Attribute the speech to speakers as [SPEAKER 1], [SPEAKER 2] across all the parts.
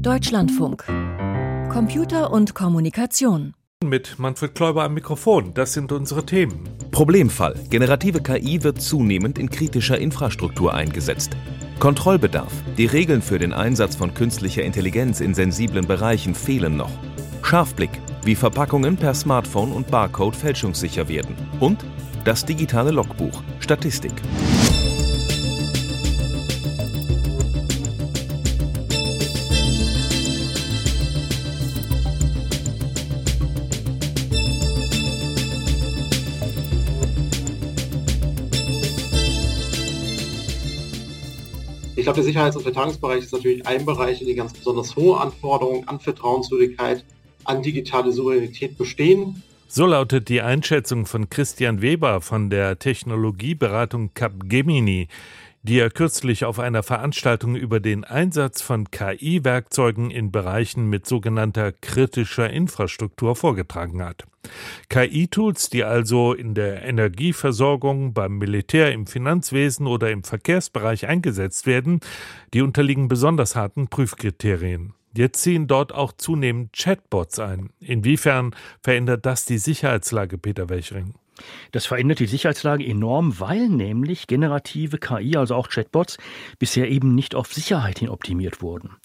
[SPEAKER 1] Deutschlandfunk. Computer und Kommunikation.
[SPEAKER 2] Mit Manfred Kläuber am Mikrofon. Das sind unsere Themen.
[SPEAKER 3] Problemfall. Generative KI wird zunehmend in kritischer Infrastruktur eingesetzt. Kontrollbedarf. Die Regeln für den Einsatz von künstlicher Intelligenz in sensiblen Bereichen fehlen noch. Scharfblick. Wie Verpackungen per Smartphone und Barcode fälschungssicher werden. Und das digitale Logbuch. Statistik.
[SPEAKER 4] Glaube, der Sicherheits- und Verteidigungsbereich ist natürlich ein Bereich, in dem ganz besonders hohe Anforderungen an Vertrauenswürdigkeit, an digitale Souveränität bestehen.
[SPEAKER 2] So lautet die Einschätzung von Christian Weber von der Technologieberatung Capgemini, die er kürzlich auf einer Veranstaltung über den Einsatz von KI-Werkzeugen in Bereichen mit sogenannter kritischer Infrastruktur vorgetragen hat. KI-Tools, die also in der Energieversorgung, beim Militär, im Finanzwesen oder im Verkehrsbereich eingesetzt werden, die unterliegen besonders harten Prüfkriterien. Jetzt ziehen dort auch zunehmend Chatbots ein. Inwiefern verändert das die Sicherheitslage, Peter Welchring?
[SPEAKER 5] Das verändert die Sicherheitslage enorm, weil nämlich generative KI, also auch Chatbots, bisher eben nicht auf Sicherheit hin optimiert wurden.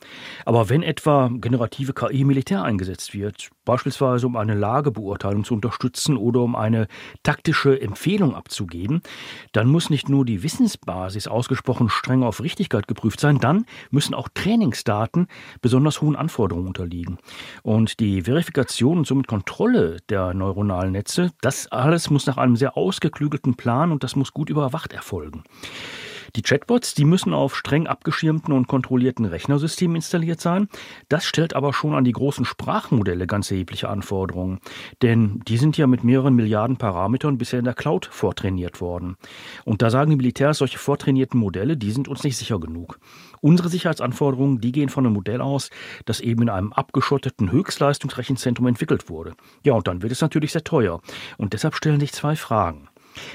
[SPEAKER 5] Aber wenn etwa generative KI Militär eingesetzt wird, beispielsweise um eine Lagebeurteilung zu unterstützen oder um eine taktische Empfehlung abzugeben, dann muss nicht nur die Wissensbasis ausgesprochen streng auf Richtigkeit geprüft sein, dann müssen auch Trainingsdaten besonders hohen Anforderungen unterliegen. Und die Verifikation und somit Kontrolle der neuronalen Netze, das alles muss nach einem sehr ausgeklügelten Plan und das muss gut überwacht erfolgen. Die Chatbots, die müssen auf streng abgeschirmten und kontrollierten Rechnersystemen installiert sein. Das stellt aber schon an die großen Sprachmodelle ganz erhebliche Anforderungen. Denn die sind ja mit mehreren Milliarden Parametern bisher in der Cloud vortrainiert worden. Und da sagen die Militärs, solche vortrainierten Modelle, die sind uns nicht sicher genug. Unsere Sicherheitsanforderungen, die gehen von einem Modell aus, das eben in einem abgeschotteten Höchstleistungsrechenzentrum entwickelt wurde. Ja, und dann wird es natürlich sehr teuer. Und deshalb stellen sich zwei Fragen.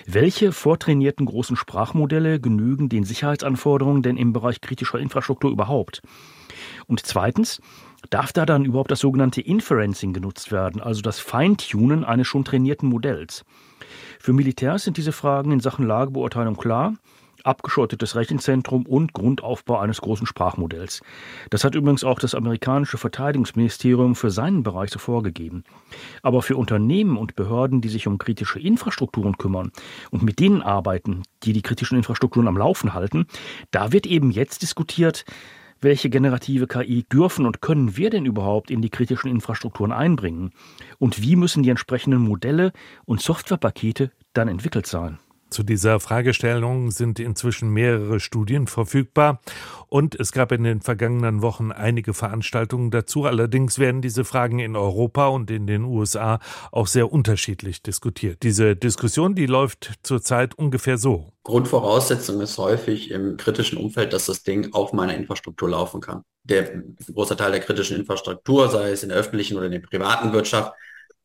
[SPEAKER 5] Welche vortrainierten großen Sprachmodelle genügen den Sicherheitsanforderungen denn im Bereich kritischer Infrastruktur überhaupt? Und zweitens, darf da dann überhaupt das sogenannte Inferencing genutzt werden, also das Feintunen eines schon trainierten Modells? Für Militärs sind diese Fragen in Sachen Lagebeurteilung klar abgeschottetes Rechenzentrum und Grundaufbau eines großen Sprachmodells. Das hat übrigens auch das amerikanische Verteidigungsministerium für seinen Bereich so vorgegeben. Aber für Unternehmen und Behörden, die sich um kritische Infrastrukturen kümmern und mit denen arbeiten, die die kritischen Infrastrukturen am Laufen halten, da wird eben jetzt diskutiert, welche generative KI dürfen und können wir denn überhaupt in die kritischen Infrastrukturen einbringen? Und wie müssen die entsprechenden Modelle und Softwarepakete dann entwickelt sein?
[SPEAKER 2] Zu dieser Fragestellung sind inzwischen mehrere Studien verfügbar und es gab in den vergangenen Wochen einige Veranstaltungen dazu. Allerdings werden diese Fragen in Europa und in den USA auch sehr unterschiedlich diskutiert. Diese Diskussion, die läuft zurzeit ungefähr so.
[SPEAKER 6] Grundvoraussetzung ist häufig im kritischen Umfeld, dass das Ding auf meiner Infrastruktur laufen kann. Der große Teil der kritischen Infrastruktur, sei es in der öffentlichen oder in der privaten Wirtschaft,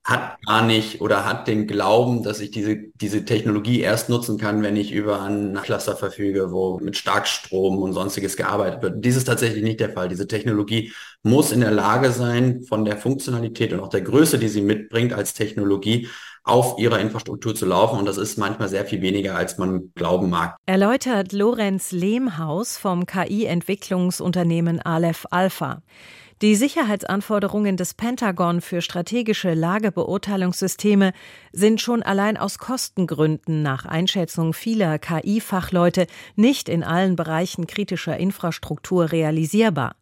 [SPEAKER 6] hat gar nicht oder hat den Glauben, dass ich diese, diese Technologie erst nutzen kann, wenn ich über einen Cluster verfüge, wo mit Starkstrom und sonstiges gearbeitet wird. Dies ist tatsächlich nicht der Fall. Diese Technologie muss in der Lage sein, von der Funktionalität und auch der Größe, die sie mitbringt als Technologie, auf ihrer Infrastruktur zu laufen. Und das ist manchmal sehr viel weniger, als man glauben mag.
[SPEAKER 1] Erläutert Lorenz Lehmhaus vom KI-Entwicklungsunternehmen Aleph Alpha. Die Sicherheitsanforderungen des Pentagon für strategische Lagebeurteilungssysteme sind schon allein aus Kostengründen nach Einschätzung vieler KI-Fachleute nicht in allen Bereichen kritischer Infrastruktur realisierbar.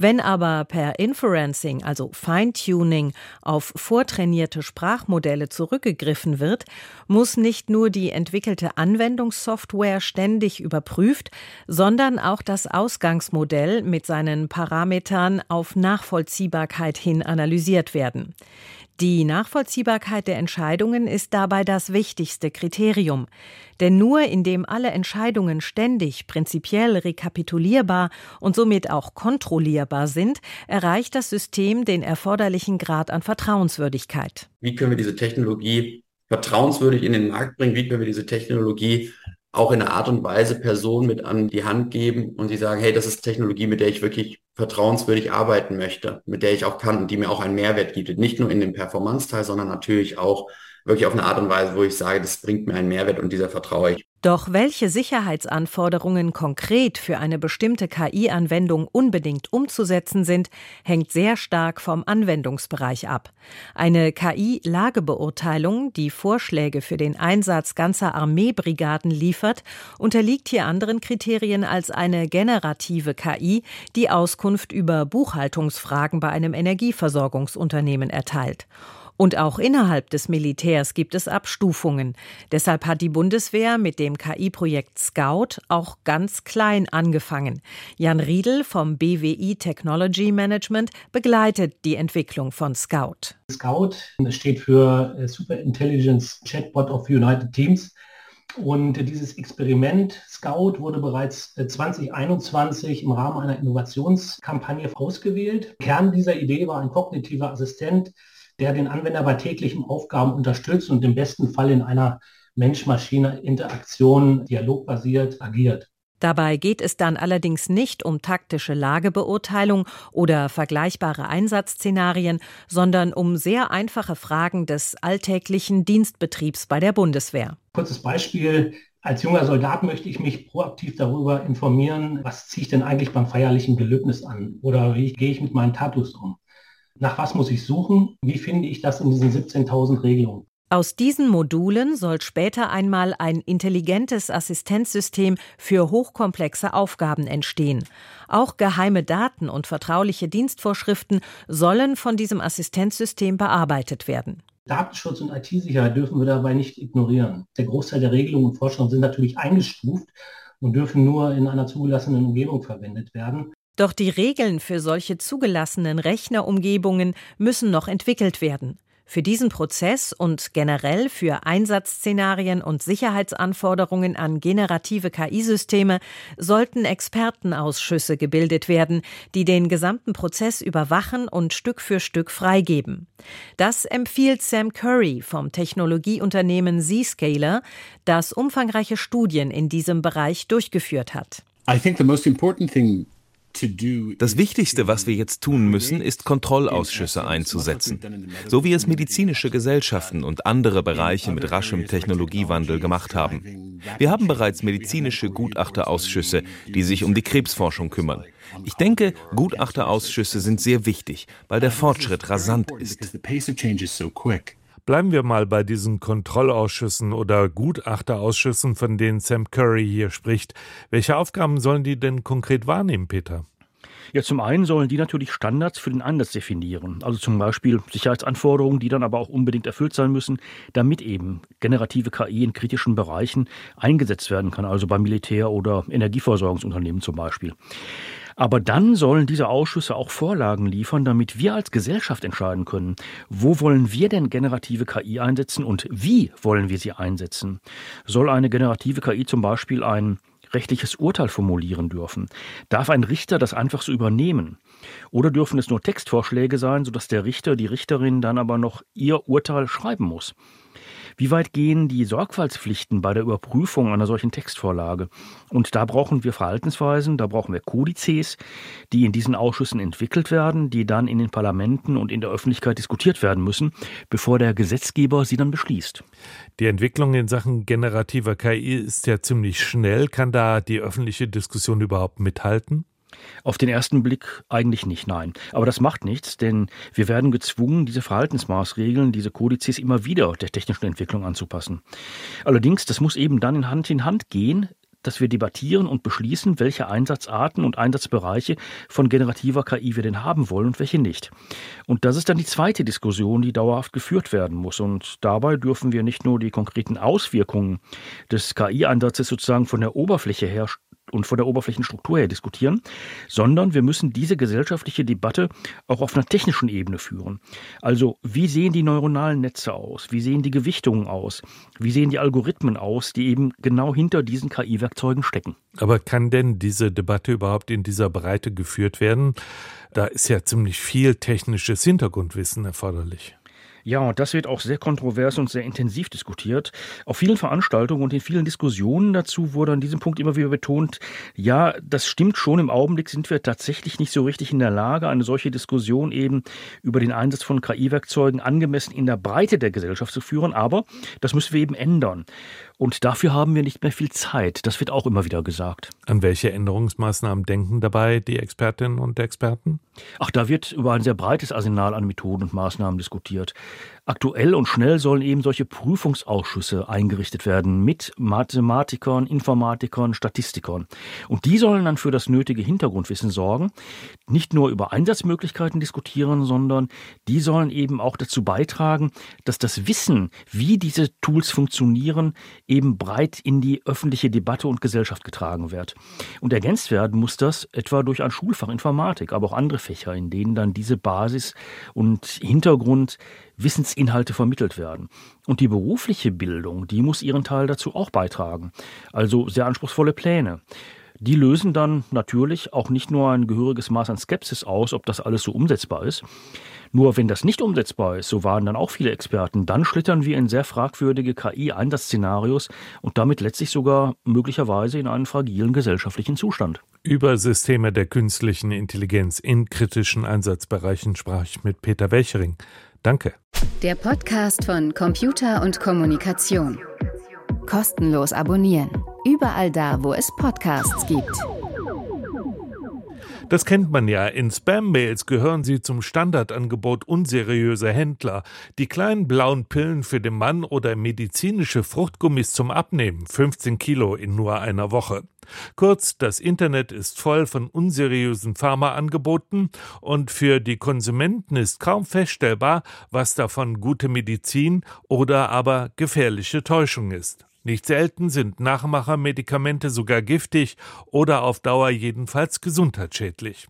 [SPEAKER 1] Wenn aber per Inferencing, also Feintuning, auf vortrainierte Sprachmodelle zurückgegriffen wird, muss nicht nur die entwickelte Anwendungssoftware ständig überprüft, sondern auch das Ausgangsmodell mit seinen Parametern auf Nachvollziehbarkeit hin analysiert werden. Die Nachvollziehbarkeit der Entscheidungen ist dabei das wichtigste Kriterium. Denn nur indem alle Entscheidungen ständig prinzipiell rekapitulierbar und somit auch kontrollierbar sind, erreicht das System den erforderlichen Grad an Vertrauenswürdigkeit.
[SPEAKER 6] Wie können wir diese Technologie vertrauenswürdig in den Markt bringen? Wie können wir diese Technologie auch in einer Art und Weise Personen mit an die Hand geben und sie sagen, hey, das ist Technologie, mit der ich wirklich vertrauenswürdig arbeiten möchte, mit der ich auch kann und die mir auch einen Mehrwert gibt. Nicht nur in dem Performance-Teil, sondern natürlich auch wirklich auf eine Art und Weise, wo ich sage, das bringt mir einen Mehrwert und dieser vertraue ich.
[SPEAKER 1] Doch welche Sicherheitsanforderungen konkret für eine bestimmte KI-Anwendung unbedingt umzusetzen sind, hängt sehr stark vom Anwendungsbereich ab. Eine KI-Lagebeurteilung, die Vorschläge für den Einsatz ganzer Armeebrigaden liefert, unterliegt hier anderen Kriterien als eine generative KI, die Auskunft über Buchhaltungsfragen bei einem Energieversorgungsunternehmen erteilt. Und auch innerhalb des Militärs gibt es Abstufungen. Deshalb hat die Bundeswehr mit dem KI-Projekt Scout auch ganz klein angefangen. Jan Riedel vom BWI Technology Management begleitet die Entwicklung von Scout.
[SPEAKER 7] Scout steht für äh, Super Intelligence Chatbot of United Teams. Und dieses Experiment Scout wurde bereits 2021 äh, im Rahmen einer Innovationskampagne ausgewählt. Kern dieser Idee war ein kognitiver Assistent, der den Anwender bei täglichen Aufgaben unterstützt und im besten Fall in einer Mensch-Maschine-Interaktion dialogbasiert agiert.
[SPEAKER 1] Dabei geht es dann allerdings nicht um taktische Lagebeurteilung oder vergleichbare Einsatzszenarien, sondern um sehr einfache Fragen des alltäglichen Dienstbetriebs bei der Bundeswehr.
[SPEAKER 7] Kurzes Beispiel. Als junger Soldat möchte ich mich proaktiv darüber informieren, was ziehe ich denn eigentlich beim feierlichen Gelöbnis an oder wie gehe ich mit meinen Tattoos um nach was muss ich suchen, wie finde ich das in diesen 17.000 Regelungen.
[SPEAKER 1] Aus diesen Modulen soll später einmal ein intelligentes Assistenzsystem für hochkomplexe Aufgaben entstehen. Auch geheime Daten und vertrauliche Dienstvorschriften sollen von diesem Assistenzsystem bearbeitet werden.
[SPEAKER 7] Datenschutz und IT-Sicherheit dürfen wir dabei nicht ignorieren. Der Großteil der Regelungen und Forschungen sind natürlich eingestuft und dürfen nur in einer zugelassenen Umgebung verwendet werden.
[SPEAKER 1] Doch die Regeln für solche zugelassenen Rechnerumgebungen müssen noch entwickelt werden. Für diesen Prozess und generell für Einsatzszenarien und Sicherheitsanforderungen an generative KI-Systeme sollten Expertenausschüsse gebildet werden, die den gesamten Prozess überwachen und Stück für Stück freigeben. Das empfiehlt Sam Curry vom Technologieunternehmen Zscaler, das umfangreiche Studien in diesem Bereich durchgeführt hat.
[SPEAKER 8] I think the most important thing
[SPEAKER 3] das Wichtigste, was wir jetzt tun müssen, ist Kontrollausschüsse einzusetzen, so wie es medizinische Gesellschaften und andere Bereiche mit raschem Technologiewandel gemacht haben. Wir haben bereits medizinische Gutachterausschüsse, die sich um die Krebsforschung kümmern. Ich denke, Gutachterausschüsse sind sehr wichtig, weil der Fortschritt rasant ist.
[SPEAKER 2] Bleiben wir mal bei diesen Kontrollausschüssen oder Gutachterausschüssen, von denen Sam Curry hier spricht. Welche Aufgaben sollen die denn konkret wahrnehmen, Peter?
[SPEAKER 5] Ja, zum einen sollen die natürlich Standards für den Einsatz definieren. Also zum Beispiel Sicherheitsanforderungen, die dann aber auch unbedingt erfüllt sein müssen, damit eben generative KI in kritischen Bereichen eingesetzt werden kann, also beim Militär oder Energieversorgungsunternehmen zum Beispiel. Aber dann sollen diese Ausschüsse auch Vorlagen liefern, damit wir als Gesellschaft entscheiden können, wo wollen wir denn generative KI einsetzen und wie wollen wir sie einsetzen. Soll eine generative KI zum Beispiel ein rechtliches Urteil formulieren dürfen? Darf ein Richter das einfach so übernehmen? Oder dürfen es nur Textvorschläge sein, sodass der Richter, die Richterin dann aber noch ihr Urteil schreiben muss? Wie weit gehen die Sorgfaltspflichten bei der Überprüfung einer solchen Textvorlage? Und da brauchen wir Verhaltensweisen, da brauchen wir Kodizes, die in diesen Ausschüssen entwickelt werden, die dann in den Parlamenten und in der Öffentlichkeit diskutiert werden müssen, bevor der Gesetzgeber sie dann beschließt.
[SPEAKER 2] Die Entwicklung in Sachen generativer KI ist ja ziemlich schnell. Kann da die öffentliche Diskussion überhaupt mithalten?
[SPEAKER 5] Auf den ersten Blick eigentlich nicht, nein. Aber das macht nichts, denn wir werden gezwungen, diese Verhaltensmaßregeln, diese Kodizes immer wieder der technischen Entwicklung anzupassen. Allerdings, das muss eben dann in Hand in Hand gehen, dass wir debattieren und beschließen, welche Einsatzarten und Einsatzbereiche von generativer KI wir denn haben wollen und welche nicht. Und das ist dann die zweite Diskussion, die dauerhaft geführt werden muss. Und dabei dürfen wir nicht nur die konkreten Auswirkungen des KI-Einsatzes sozusagen von der Oberfläche her und von der Oberflächenstruktur her diskutieren, sondern wir müssen diese gesellschaftliche Debatte auch auf einer technischen Ebene führen. Also wie sehen die neuronalen Netze aus? Wie sehen die Gewichtungen aus? Wie sehen die Algorithmen aus, die eben genau hinter diesen KI-Werkzeugen stecken?
[SPEAKER 2] Aber kann denn diese Debatte überhaupt in dieser Breite geführt werden? Da ist ja ziemlich viel technisches Hintergrundwissen erforderlich.
[SPEAKER 5] Ja, und das wird auch sehr kontrovers und sehr intensiv diskutiert. Auf vielen Veranstaltungen und in vielen Diskussionen dazu wurde an diesem Punkt immer wieder betont, ja, das stimmt schon, im Augenblick sind wir tatsächlich nicht so richtig in der Lage, eine solche Diskussion eben über den Einsatz von KI-Werkzeugen angemessen in der Breite der Gesellschaft zu führen, aber das müssen wir eben ändern. Und dafür haben wir nicht mehr viel Zeit. Das wird auch immer wieder gesagt.
[SPEAKER 2] An welche Änderungsmaßnahmen denken dabei die Expertinnen und Experten?
[SPEAKER 5] Ach, da wird über ein sehr breites Arsenal an Methoden und Maßnahmen diskutiert. Aktuell und schnell sollen eben solche Prüfungsausschüsse eingerichtet werden mit Mathematikern, Informatikern, Statistikern. Und die sollen dann für das nötige Hintergrundwissen sorgen, nicht nur über Einsatzmöglichkeiten diskutieren, sondern die sollen eben auch dazu beitragen, dass das Wissen, wie diese Tools funktionieren, eben breit in die öffentliche Debatte und Gesellschaft getragen wird. Und ergänzt werden muss das etwa durch ein Schulfach Informatik, aber auch andere Fächer, in denen dann diese Basis und Hintergrund Wissensinhalte vermittelt werden. Und die berufliche Bildung, die muss ihren Teil dazu auch beitragen. Also sehr anspruchsvolle Pläne. Die lösen dann natürlich auch nicht nur ein gehöriges Maß an Skepsis aus, ob das alles so umsetzbar ist. Nur wenn das nicht umsetzbar ist, so waren dann auch viele Experten, dann schlittern wir in sehr fragwürdige KI-Einsatzszenarios und damit letztlich sogar möglicherweise in einen fragilen gesellschaftlichen Zustand.
[SPEAKER 2] Über Systeme der künstlichen Intelligenz in kritischen Einsatzbereichen sprach ich mit Peter Welchering. Danke.
[SPEAKER 9] Der Podcast von Computer und Kommunikation. Kostenlos abonnieren. Überall da, wo es Podcasts gibt.
[SPEAKER 2] Das kennt man ja. In Spam-Mails gehören sie zum Standardangebot unseriöser Händler. Die kleinen blauen Pillen für den Mann oder medizinische Fruchtgummis zum Abnehmen. 15 Kilo in nur einer Woche. Kurz, das Internet ist voll von unseriösen Pharmaangeboten und für die Konsumenten ist kaum feststellbar, was davon gute Medizin oder aber gefährliche Täuschung ist. Nicht selten sind Nachmachermedikamente sogar giftig oder auf Dauer jedenfalls gesundheitsschädlich.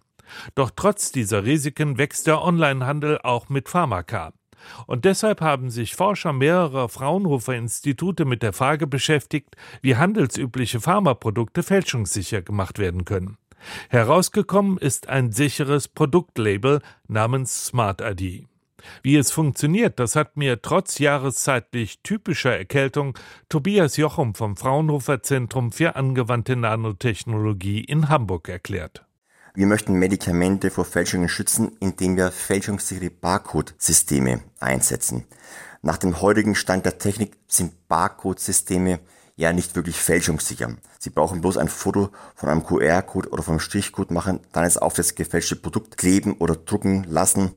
[SPEAKER 2] Doch trotz dieser Risiken wächst der Onlinehandel auch mit Pharmaka. Und deshalb haben sich Forscher mehrerer Fraunhofer Institute mit der Frage beschäftigt, wie handelsübliche Pharmaprodukte fälschungssicher gemacht werden können. Herausgekommen ist ein sicheres Produktlabel namens Smart ID. Wie es funktioniert, das hat mir trotz jahreszeitlich typischer Erkältung Tobias Jochum vom Fraunhofer Zentrum für angewandte Nanotechnologie in Hamburg erklärt.
[SPEAKER 10] Wir möchten Medikamente vor Fälschungen schützen, indem wir fälschungssichere Barcode-Systeme einsetzen. Nach dem heutigen Stand der Technik sind Barcode-Systeme ja nicht wirklich fälschungssicher. Sie brauchen bloß ein Foto von einem QR-Code oder vom Strichcode machen, dann es auf das gefälschte Produkt kleben oder drucken lassen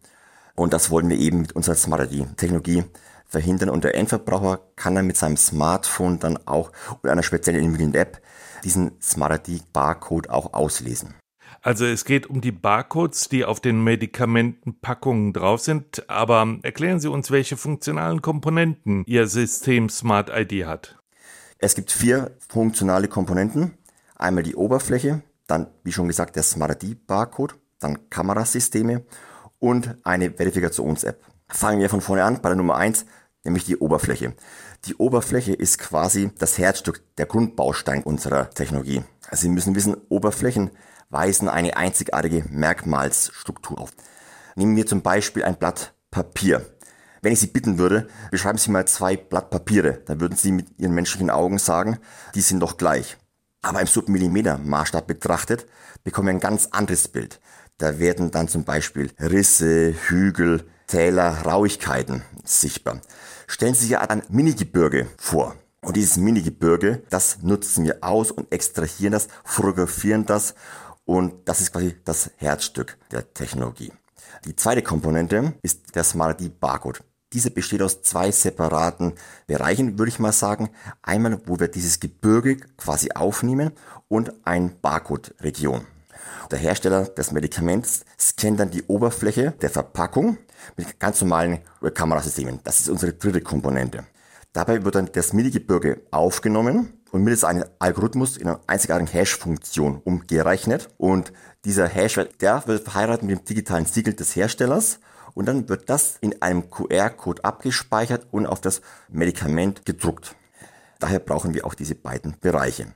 [SPEAKER 10] und das wollen wir eben mit unserer Smart ID-Technologie verhindern. Und der Endverbraucher kann dann mit seinem Smartphone dann auch oder einer speziellen individuellen App diesen Smart ID-Barcode auch auslesen.
[SPEAKER 2] Also es geht um die Barcodes, die auf den Medikamentenpackungen drauf sind. Aber erklären Sie uns, welche funktionalen Komponenten Ihr System Smart ID hat.
[SPEAKER 10] Es gibt vier funktionale Komponenten. Einmal die Oberfläche, dann, wie schon gesagt, der Smart ID-Barcode, dann Kamerasysteme und eine Verifikations-App. Fangen wir von vorne an bei der Nummer eins, nämlich die Oberfläche. Die Oberfläche ist quasi das Herzstück, der Grundbaustein unserer Technologie. Sie müssen wissen, Oberflächen weisen eine einzigartige Merkmalsstruktur auf. Nehmen wir zum Beispiel ein Blatt Papier. Wenn ich Sie bitten würde, beschreiben Sie mal zwei Blatt Papiere, dann würden Sie mit Ihren menschlichen Augen sagen, die sind doch gleich. Aber im Submillimeter Maßstab betrachtet, bekommen wir ein ganz anderes Bild. Da werden dann zum Beispiel Risse, Hügel, Täler, Rauigkeiten sichtbar. Stellen Sie sich ein Mini-Gebirge vor. Und dieses Mini-Gebirge, das nutzen wir aus und extrahieren das, fotografieren das und das ist quasi das Herzstück der Technologie. Die zweite Komponente ist der Smart ID Barcode. Diese besteht aus zwei separaten Bereichen, würde ich mal sagen. Einmal, wo wir dieses Gebirge quasi aufnehmen und ein Barcode-Region. Der Hersteller des Medikaments scannt dann die Oberfläche der Verpackung mit ganz normalen Kamerasystemen. Das ist unsere dritte Komponente. Dabei wird dann das Mini-Gebirge aufgenommen und mittels einem Algorithmus in einer einzigartigen Hash-Funktion umgerechnet. Und dieser Hash, der wird verheiratet mit dem digitalen Siegel des Herstellers und dann wird das in einem QR-Code abgespeichert und auf das Medikament gedruckt. Daher brauchen wir auch diese beiden Bereiche.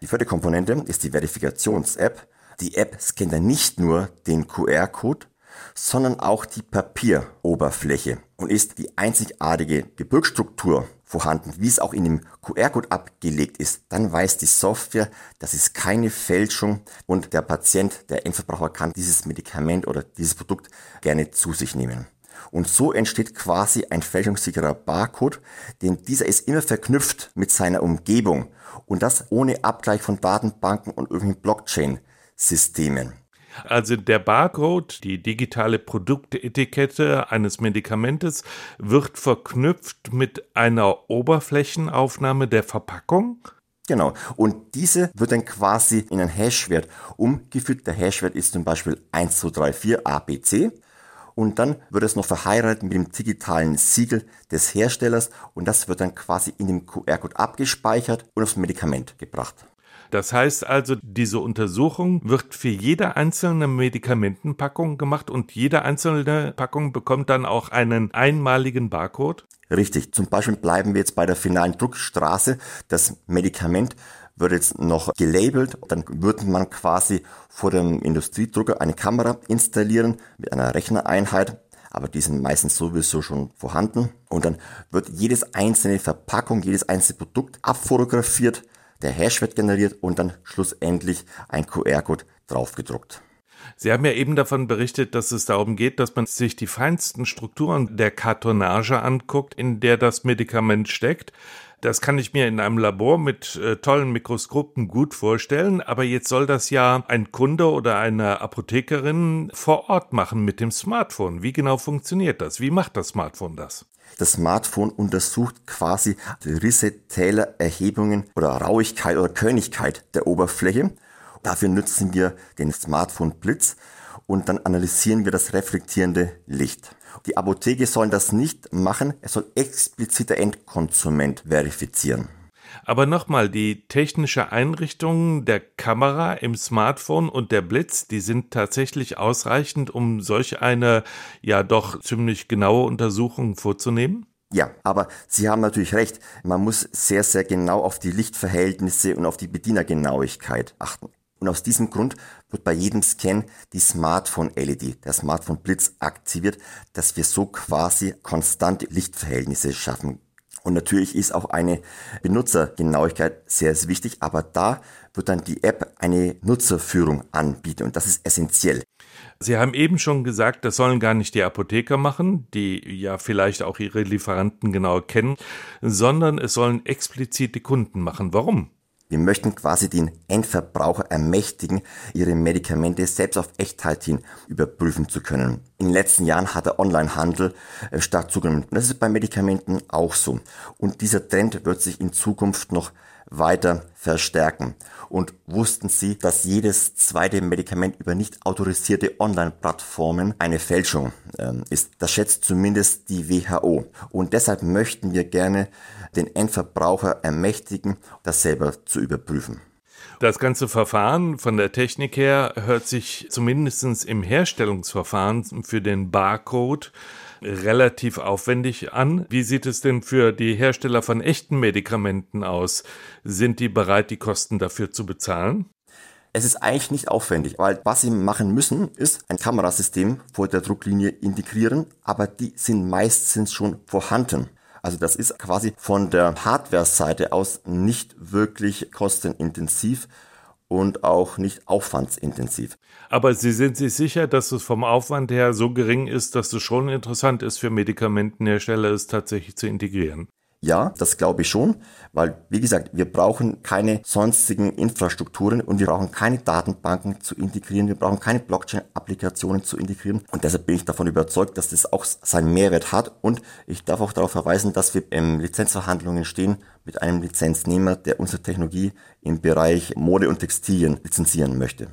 [SPEAKER 10] Die vierte Komponente ist die Verifikations-App. Die App scannt dann nicht nur den QR-Code, sondern auch die Papieroberfläche. und ist die einzigartige Gebirgsstruktur vorhanden, wie es auch in dem QR-Code abgelegt ist, dann weiß die Software, das ist keine Fälschung und der Patient, der Endverbraucher kann dieses Medikament oder dieses Produkt gerne zu sich nehmen. Und so entsteht quasi ein fälschungssicherer Barcode, denn dieser ist immer verknüpft mit seiner Umgebung und das ohne Abgleich von Datenbanken und irgendwelchen Blockchain-Systemen.
[SPEAKER 2] Also der Barcode, die digitale Produktetikette eines Medikamentes, wird verknüpft mit einer Oberflächenaufnahme der Verpackung?
[SPEAKER 10] Genau. Und diese wird dann quasi in einen Hashwert umgeführt. Der Hashwert ist zum Beispiel 1234 ABC. Und dann wird es noch verheiratet mit dem digitalen Siegel des Herstellers und das wird dann quasi in dem QR-Code abgespeichert und aufs Medikament gebracht.
[SPEAKER 2] Das heißt also, diese Untersuchung wird für jede einzelne Medikamentenpackung gemacht und jede einzelne Packung bekommt dann auch einen einmaligen Barcode?
[SPEAKER 10] Richtig. Zum Beispiel bleiben wir jetzt bei der finalen Druckstraße. Das Medikament wird jetzt noch gelabelt. Dann würde man quasi vor dem Industriedrucker eine Kamera installieren mit einer Rechnereinheit aber die sind meistens sowieso schon vorhanden. Und dann wird jedes einzelne Verpackung, jedes einzelne Produkt abfotografiert der Hash wird generiert und dann schlussendlich ein QR-Code draufgedruckt.
[SPEAKER 2] Sie haben ja eben davon berichtet, dass es darum geht, dass man sich die feinsten Strukturen der Kartonage anguckt, in der das Medikament steckt. Das kann ich mir in einem Labor mit äh, tollen Mikroskopen gut vorstellen, aber jetzt soll das ja ein Kunde oder eine Apothekerin vor Ort machen mit dem Smartphone. Wie genau funktioniert das? Wie macht das Smartphone das?
[SPEAKER 10] Das Smartphone untersucht quasi Risse, Täler, Erhebungen oder Rauigkeit oder Körnigkeit der Oberfläche. Dafür nutzen wir den Smartphone Blitz und dann analysieren wir das reflektierende Licht. Die Apotheke sollen das nicht machen, es soll explizit der Endkonsument verifizieren.
[SPEAKER 2] Aber nochmal, die technische Einrichtung der Kamera im Smartphone und der Blitz, die sind tatsächlich ausreichend, um solch eine ja doch ziemlich genaue Untersuchung vorzunehmen?
[SPEAKER 10] Ja, aber Sie haben natürlich recht. Man muss sehr, sehr genau auf die Lichtverhältnisse und auf die Bedienergenauigkeit achten. Und aus diesem Grund wird bei jedem Scan die Smartphone-LED, der Smartphone-Blitz aktiviert, dass wir so quasi konstante Lichtverhältnisse schaffen und natürlich ist auch eine Benutzergenauigkeit sehr, sehr wichtig, aber da wird dann die App eine Nutzerführung anbieten und das ist essentiell.
[SPEAKER 2] Sie haben eben schon gesagt, das sollen gar nicht die Apotheker machen, die ja vielleicht auch ihre Lieferanten genau kennen, sondern es sollen explizit die Kunden machen. Warum?
[SPEAKER 10] Wir möchten quasi den Endverbraucher ermächtigen, ihre Medikamente selbst auf Echtheit hin überprüfen zu können. In den letzten Jahren hat der Onlinehandel äh, stark zugenommen. Das ist bei Medikamenten auch so. Und dieser Trend wird sich in Zukunft noch weiter verstärken. Und wussten Sie, dass jedes zweite Medikament über nicht autorisierte Online-Plattformen eine Fälschung ähm, ist? Das schätzt zumindest die WHO. Und deshalb möchten wir gerne den Endverbraucher ermächtigen, das selber zu überprüfen.
[SPEAKER 2] Das ganze Verfahren von der Technik her hört sich zumindest im Herstellungsverfahren für den Barcode relativ aufwendig an. Wie sieht es denn für die Hersteller von echten Medikamenten aus? Sind die bereit, die Kosten dafür zu bezahlen?
[SPEAKER 10] Es ist eigentlich nicht aufwendig, weil was sie machen müssen, ist ein Kamerasystem vor der Drucklinie integrieren, aber die sind meistens schon vorhanden. Also das ist quasi von der Hardware-Seite aus nicht wirklich kostenintensiv und auch nicht aufwandsintensiv.
[SPEAKER 2] Aber Sie sind sich sicher, dass es vom Aufwand her so gering ist, dass es schon interessant ist für Medikamentenhersteller, es tatsächlich zu integrieren?
[SPEAKER 10] Ja, das glaube ich schon, weil, wie gesagt, wir brauchen keine sonstigen Infrastrukturen und wir brauchen keine Datenbanken zu integrieren, wir brauchen keine Blockchain-Applikationen zu integrieren. Und deshalb bin ich davon überzeugt, dass das auch seinen Mehrwert hat. Und ich darf auch darauf verweisen, dass wir in Lizenzverhandlungen stehen mit einem Lizenznehmer, der unsere Technologie im Bereich Mode und Textilien lizenzieren möchte.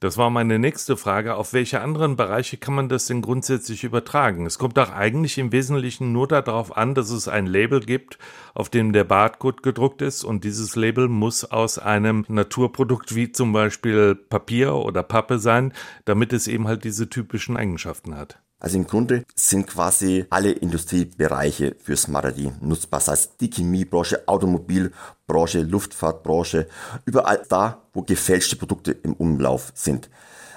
[SPEAKER 2] Das war meine nächste Frage. Auf welche anderen Bereiche kann man das denn grundsätzlich übertragen? Es kommt doch eigentlich im Wesentlichen nur darauf an, dass es ein Label gibt, auf dem der Barcode gedruckt ist und dieses Label muss aus einem Naturprodukt wie zum Beispiel Papier oder Pappe sein, damit es eben halt diese typischen Eigenschaften hat.
[SPEAKER 10] Also im Grunde sind quasi alle Industriebereiche für Smaragdi nutzbar, sei es die Chemiebranche, Automobilbranche, Luftfahrtbranche, überall da, wo gefälschte Produkte im Umlauf sind.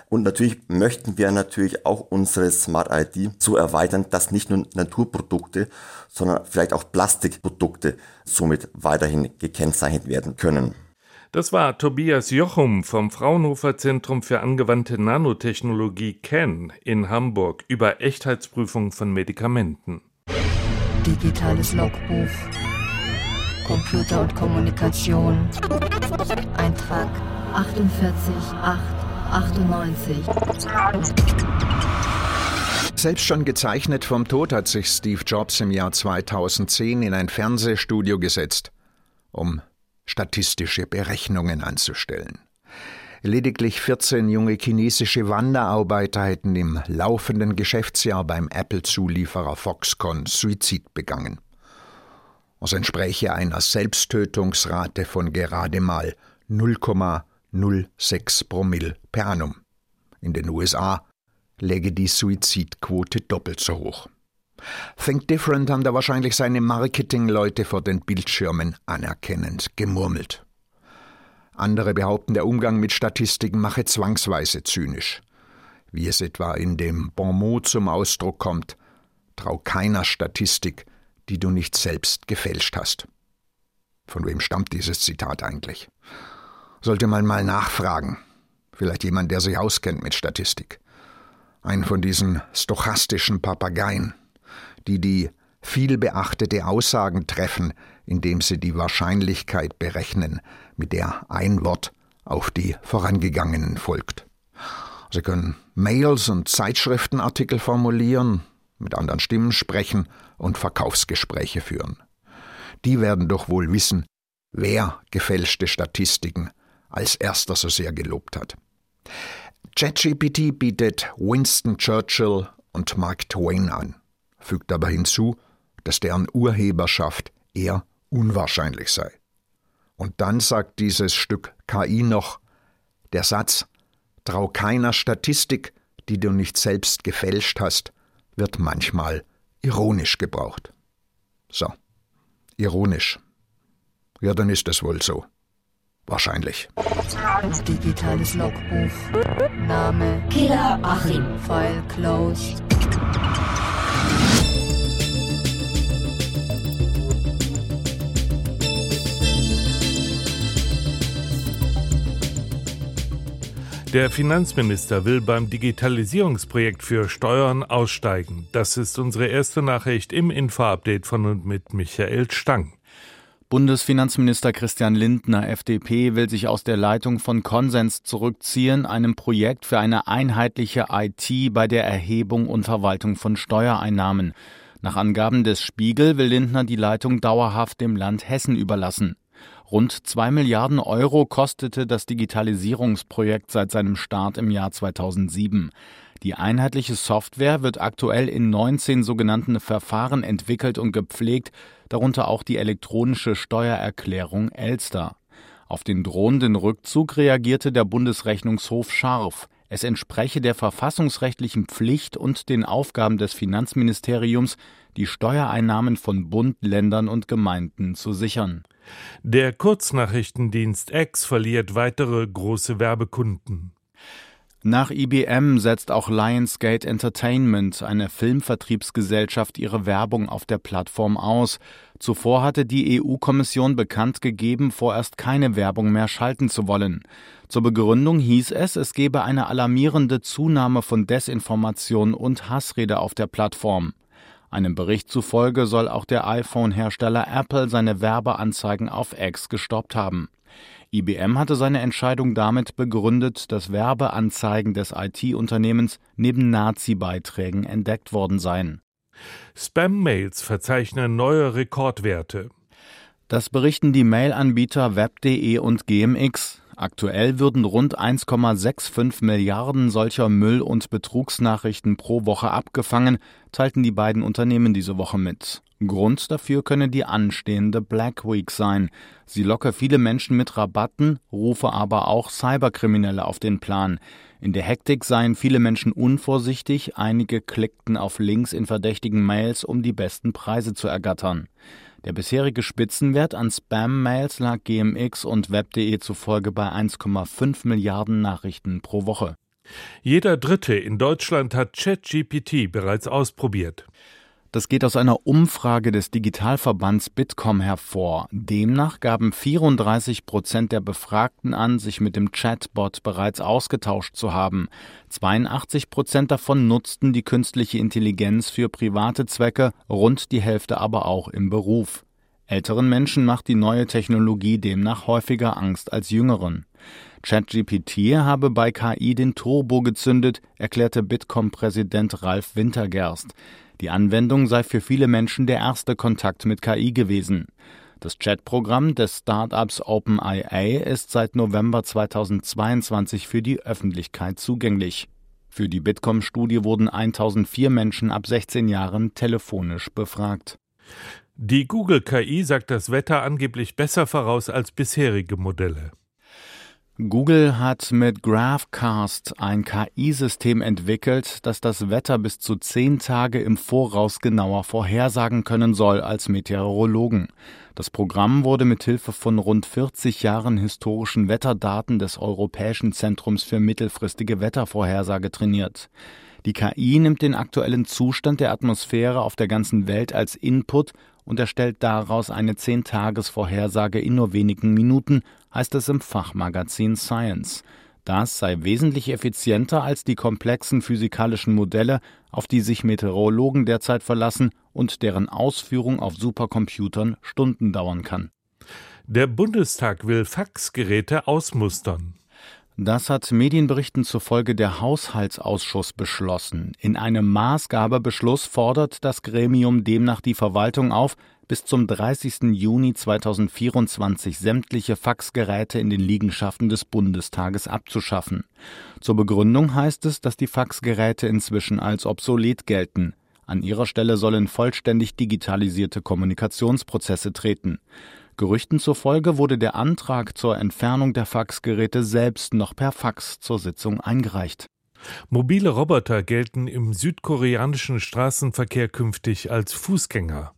[SPEAKER 10] Und natürlich möchten wir natürlich auch unsere Smart ID so erweitern, dass nicht nur Naturprodukte, sondern vielleicht auch Plastikprodukte somit weiterhin gekennzeichnet werden können.
[SPEAKER 2] Das war Tobias Jochum vom Fraunhofer Zentrum für angewandte Nanotechnologie CAN in Hamburg über Echtheitsprüfung von Medikamenten.
[SPEAKER 11] Digitales Logbuch. Computer und Kommunikation. Eintrag 48898.
[SPEAKER 12] Selbst schon gezeichnet vom Tod hat sich Steve Jobs im Jahr 2010 in ein Fernsehstudio gesetzt, um statistische Berechnungen anzustellen. Lediglich 14 junge chinesische Wanderarbeiter hätten im laufenden Geschäftsjahr beim Apple-Zulieferer Foxconn Suizid begangen. Das entspräche einer Selbsttötungsrate von gerade mal 0,06 Promille per annum. In den USA läge die Suizidquote doppelt so hoch. Think Different haben da wahrscheinlich seine Marketingleute vor den Bildschirmen anerkennend gemurmelt. Andere behaupten, der Umgang mit Statistiken mache zwangsweise zynisch. Wie es etwa in dem Bonmot zum Ausdruck kommt, trau keiner Statistik, die du nicht selbst gefälscht hast. Von wem stammt dieses Zitat eigentlich? Sollte man mal nachfragen. Vielleicht jemand, der sich auskennt mit Statistik. Ein von diesen stochastischen Papageien, die die vielbeachtete Aussagen treffen, indem sie die Wahrscheinlichkeit berechnen, mit der ein Wort auf die vorangegangenen folgt. Sie können Mails und Zeitschriftenartikel formulieren, mit anderen Stimmen sprechen und Verkaufsgespräche führen. Die werden doch wohl wissen, wer gefälschte Statistiken als erster so sehr gelobt hat. ChatGPT bietet Winston Churchill und Mark Twain an, fügt aber hinzu, dass deren Urheberschaft eher unwahrscheinlich sei. Und dann sagt dieses Stück KI noch, der Satz, trau keiner Statistik, die du nicht selbst gefälscht hast, wird manchmal ironisch gebraucht. So, ironisch. Ja, dann ist es wohl so. Wahrscheinlich.
[SPEAKER 11] Digitales Logbuch. Name Killer Achim. File closed.
[SPEAKER 2] Der Finanzminister will beim Digitalisierungsprojekt für Steuern aussteigen. Das ist unsere erste Nachricht im Info-Update von und mit Michael Stang.
[SPEAKER 13] Bundesfinanzminister Christian Lindner, FDP, will sich aus der Leitung von Konsens zurückziehen, einem Projekt für eine einheitliche IT bei der Erhebung und Verwaltung von Steuereinnahmen. Nach Angaben des Spiegel will Lindner die Leitung dauerhaft dem Land Hessen überlassen. Rund zwei Milliarden Euro kostete das Digitalisierungsprojekt seit seinem Start im Jahr 2007. Die einheitliche Software wird aktuell in 19 sogenannten Verfahren entwickelt und gepflegt, darunter auch die elektronische Steuererklärung Elster. Auf den drohenden Rückzug reagierte der Bundesrechnungshof scharf. Es entspreche der verfassungsrechtlichen Pflicht und den Aufgaben des Finanzministeriums, die Steuereinnahmen von Bund, Ländern und Gemeinden zu sichern.
[SPEAKER 2] Der Kurznachrichtendienst X verliert weitere große Werbekunden.
[SPEAKER 13] Nach IBM setzt auch Lionsgate Entertainment, eine Filmvertriebsgesellschaft, ihre Werbung auf der Plattform aus. Zuvor hatte die EU-Kommission bekannt gegeben, vorerst keine Werbung mehr schalten zu wollen. Zur Begründung hieß es, es gebe eine alarmierende Zunahme von Desinformation und Hassrede auf der Plattform. Einem Bericht zufolge soll auch der iPhone-Hersteller Apple seine Werbeanzeigen auf X gestoppt haben. IBM hatte seine Entscheidung damit begründet, dass Werbeanzeigen des IT-Unternehmens neben Nazi-Beiträgen entdeckt worden seien.
[SPEAKER 2] Spam-Mails verzeichnen neue Rekordwerte.
[SPEAKER 13] Das berichten die Mailanbieter Web.de und GMX. Aktuell würden rund 1,65 Milliarden solcher Müll- und Betrugsnachrichten pro Woche abgefangen, teilten die beiden Unternehmen diese Woche mit. Grund dafür könne die anstehende Black Week sein. Sie locke viele Menschen mit Rabatten, rufe aber auch Cyberkriminelle auf den Plan. In der Hektik seien viele Menschen unvorsichtig, einige klickten auf Links in verdächtigen Mails, um die besten Preise zu ergattern. Der bisherige Spitzenwert an Spam-Mails lag GMX und Web.de zufolge bei 1,5 Milliarden Nachrichten pro Woche.
[SPEAKER 2] Jeder Dritte in Deutschland hat ChatGPT bereits ausprobiert.
[SPEAKER 13] Das geht aus einer Umfrage des Digitalverbands Bitkom hervor. Demnach gaben 34 Prozent der Befragten an, sich mit dem Chatbot bereits ausgetauscht zu haben. 82 Prozent davon nutzten die künstliche Intelligenz für private Zwecke, rund die Hälfte aber auch im Beruf. Älteren Menschen macht die neue Technologie demnach häufiger Angst als jüngeren. ChatGPT habe bei KI den Turbo gezündet, erklärte Bitkom-Präsident Ralf Wintergerst. Die Anwendung sei für viele Menschen der erste Kontakt mit KI gewesen. Das Chatprogramm des Startups OpenIA ist seit November 2022 für die Öffentlichkeit zugänglich. Für die Bitkom-Studie wurden 1004 Menschen ab 16 Jahren telefonisch befragt.
[SPEAKER 2] Die Google KI sagt das Wetter angeblich besser voraus als bisherige Modelle.
[SPEAKER 13] Google hat mit GraphCast ein KI-System entwickelt, das das Wetter bis zu zehn Tage im Voraus genauer vorhersagen können soll als Meteorologen. Das Programm wurde mit Hilfe von rund 40 Jahren historischen Wetterdaten des Europäischen Zentrums für mittelfristige Wettervorhersage trainiert. Die KI nimmt den aktuellen Zustand der Atmosphäre auf der ganzen Welt als Input und erstellt daraus eine Zehn-Tages-Vorhersage in nur wenigen Minuten, heißt es im Fachmagazin Science. Das sei wesentlich effizienter als die komplexen physikalischen Modelle, auf die sich Meteorologen derzeit verlassen und deren Ausführung auf Supercomputern Stunden dauern kann.
[SPEAKER 2] Der Bundestag will Faxgeräte ausmustern.
[SPEAKER 13] Das hat Medienberichten zufolge der Haushaltsausschuss beschlossen. In einem Maßgabebeschluss fordert das Gremium demnach die Verwaltung auf, bis zum 30. Juni 2024 sämtliche Faxgeräte in den Liegenschaften des Bundestages abzuschaffen. Zur Begründung heißt es, dass die Faxgeräte inzwischen als obsolet gelten. An ihrer Stelle sollen vollständig digitalisierte Kommunikationsprozesse treten. Gerüchten zufolge wurde der Antrag zur Entfernung der Faxgeräte selbst noch per Fax zur Sitzung eingereicht.
[SPEAKER 2] Mobile Roboter gelten im südkoreanischen Straßenverkehr künftig als Fußgänger.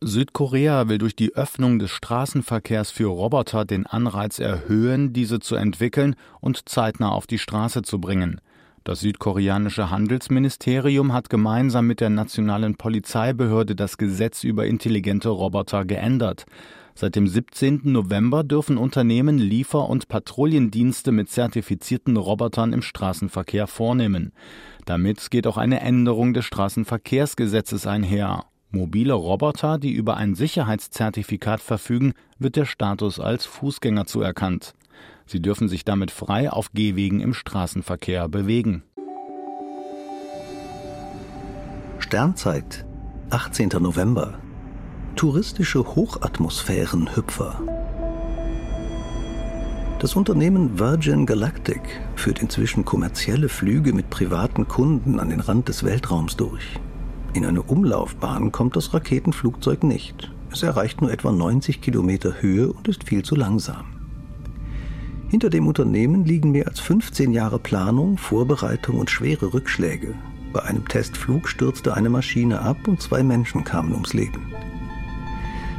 [SPEAKER 13] Südkorea will durch die Öffnung des Straßenverkehrs für Roboter den Anreiz erhöhen, diese zu entwickeln und zeitnah auf die Straße zu bringen. Das südkoreanische Handelsministerium hat gemeinsam mit der nationalen Polizeibehörde das Gesetz über intelligente Roboter geändert. Seit dem 17. November dürfen Unternehmen Liefer- und Patrouillendienste mit zertifizierten Robotern im Straßenverkehr vornehmen. Damit geht auch eine Änderung des Straßenverkehrsgesetzes einher. Mobile Roboter, die über ein Sicherheitszertifikat verfügen, wird der Status als Fußgänger zuerkannt. Sie dürfen sich damit frei auf Gehwegen im Straßenverkehr bewegen.
[SPEAKER 14] Sternzeit, 18. November touristische Hochatmosphärenhüpfer. Das Unternehmen Virgin Galactic führt inzwischen kommerzielle Flüge mit privaten Kunden an den Rand des Weltraums durch. In eine Umlaufbahn kommt das Raketenflugzeug nicht. Es erreicht nur etwa 90 Kilometer Höhe und ist viel zu langsam. Hinter dem Unternehmen liegen mehr als 15 Jahre Planung, Vorbereitung und schwere Rückschläge. Bei einem Testflug stürzte eine Maschine ab und zwei Menschen kamen ums Leben.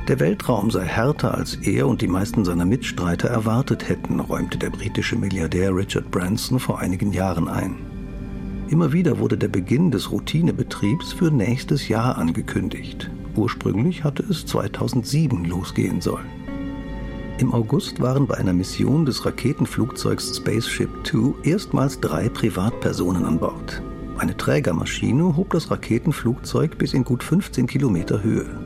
[SPEAKER 14] Der Weltraum sei härter, als er und die meisten seiner Mitstreiter erwartet hätten, räumte der britische Milliardär Richard Branson vor einigen Jahren ein. Immer wieder wurde der Beginn des Routinebetriebs für nächstes Jahr angekündigt. Ursprünglich hatte es 2007 losgehen sollen. Im August waren bei einer Mission des Raketenflugzeugs Spaceship Two erstmals drei Privatpersonen an Bord. Eine Trägermaschine hob das Raketenflugzeug bis in gut 15 Kilometer Höhe.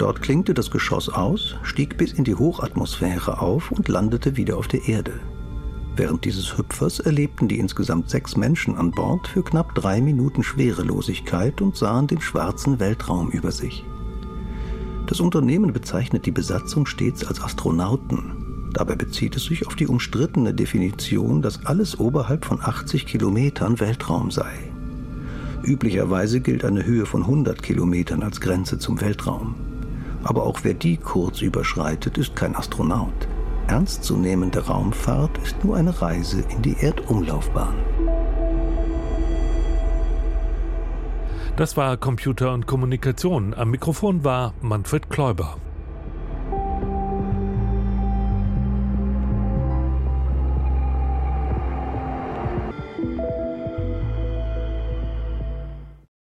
[SPEAKER 14] Dort klingte das Geschoss aus, stieg bis in die Hochatmosphäre auf und landete wieder auf der Erde. Während dieses Hüpfers erlebten die insgesamt sechs Menschen an Bord für knapp drei Minuten Schwerelosigkeit und sahen den schwarzen Weltraum über sich. Das Unternehmen bezeichnet die Besatzung stets als Astronauten. Dabei bezieht es sich auf die umstrittene Definition, dass alles oberhalb von 80 Kilometern Weltraum sei. Üblicherweise gilt eine Höhe von 100 Kilometern als Grenze zum Weltraum. Aber auch wer die kurz überschreitet, ist kein Astronaut. Ernstzunehmende Raumfahrt ist nur eine Reise in die Erdumlaufbahn.
[SPEAKER 2] Das war Computer und Kommunikation. Am Mikrofon war Manfred Kläuber.